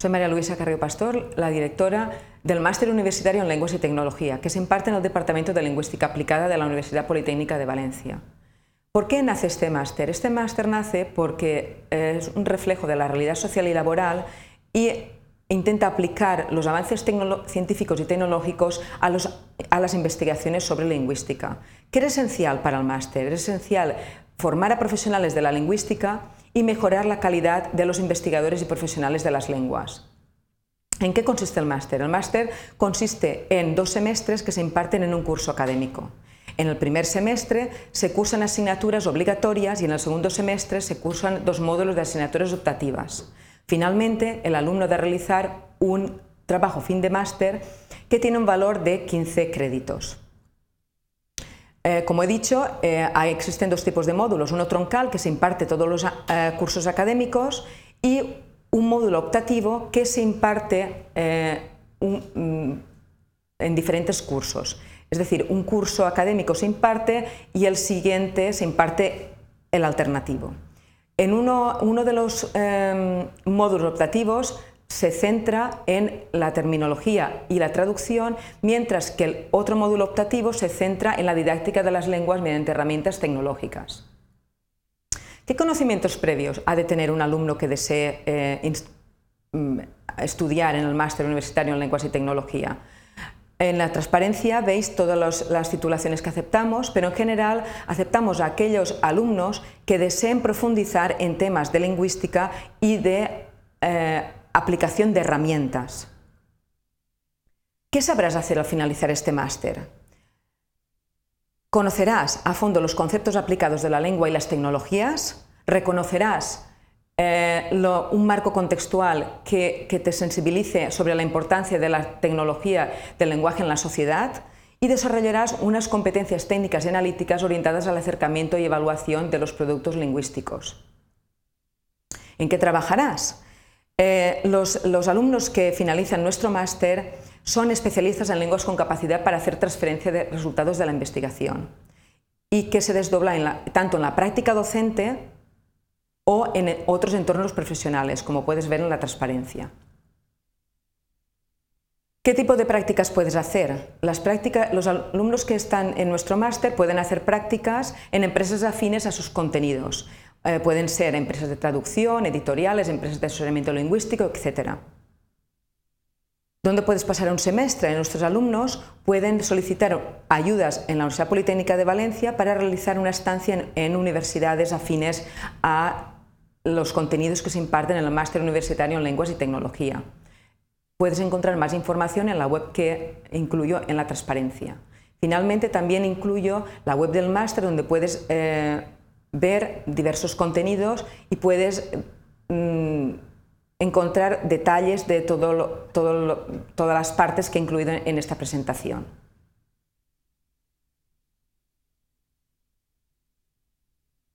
Soy María Luisa Carrillo Pastor, la directora del Máster Universitario en Lenguas y Tecnología, que se imparte en el Departamento de Lingüística Aplicada de la Universidad Politécnica de Valencia. ¿Por qué nace este máster? Este máster nace porque es un reflejo de la realidad social y laboral y intenta aplicar los avances científicos y tecnológicos a, las investigaciones sobre lingüística. ¿Qué es esencial para el máster? Es esencial formar a profesionales de la lingüística y mejorar la calidad de los investigadores y profesionales de las lenguas. ¿En qué consiste el máster? El máster consiste en dos semestres que se imparten en un curso académico. En el primer semestre se cursan asignaturas obligatorias y en el segundo semestre se cursan dos módulos de asignaturas optativas. Finalmente, el alumno debe realizar un trabajo fin de máster que tiene un valor de 15 créditos. Eh, como he dicho, eh, existen dos tipos de módulos, uno troncal que se imparte todos los eh, cursos académicos y un módulo optativo que se imparte mm, en diferentes cursos. Es decir, un curso académico se imparte y el siguiente se imparte el alternativo. En uno, uno de los módulos optativos se centra en la terminología y la traducción, mientras que el otro módulo optativo se centra en la didáctica de las lenguas mediante herramientas tecnológicas. ¿Qué conocimientos previos ha de tener un alumno que desee eh, mm, estudiar en el máster universitario en lenguas y tecnología? En la transparencia veis todas las titulaciones que aceptamos, pero en general aceptamos a aquellos alumnos que deseen profundizar en temas de lingüística y de eh, aplicación de herramientas. ¿Qué sabrás hacer al finalizar este máster? Conocerás a fondo los conceptos aplicados de la lengua y las tecnologías, reconocerás eh, un marco contextual que, que te sensibilice sobre la importancia de la tecnología del lenguaje en la sociedad y desarrollarás unas competencias técnicas y analíticas orientadas al acercamiento y evaluación de los productos lingüísticos. ¿En qué trabajarás? Eh, los, alumnos que finalizan nuestro máster son especialistas en lenguas con capacidad para hacer transferencia de resultados de la investigación y que se desdobla tanto en la práctica docente o en otros entornos profesionales, como puedes ver en la transparencia. ¿Qué tipo de prácticas puedes hacer? Las prácticas, los alumnos que están en nuestro máster pueden hacer prácticas en empresas afines a sus contenidos. Eh, pueden ser empresas de traducción, editoriales, empresas de asesoramiento lingüístico, etc. ¿Dónde puedes pasar un semestre? Nuestros alumnos pueden solicitar ayudas en la Universidad Politécnica de Valencia para realizar una estancia en, universidades afines a los contenidos que se imparten en el máster universitario en lenguas y tecnología. Puedes encontrar más información en la web que incluyo en la transparencia. Finalmente, también incluyo la web del máster donde puedes eh, ver diversos contenidos y puedes mm, encontrar detalles de todas las partes que he incluido en esta presentación.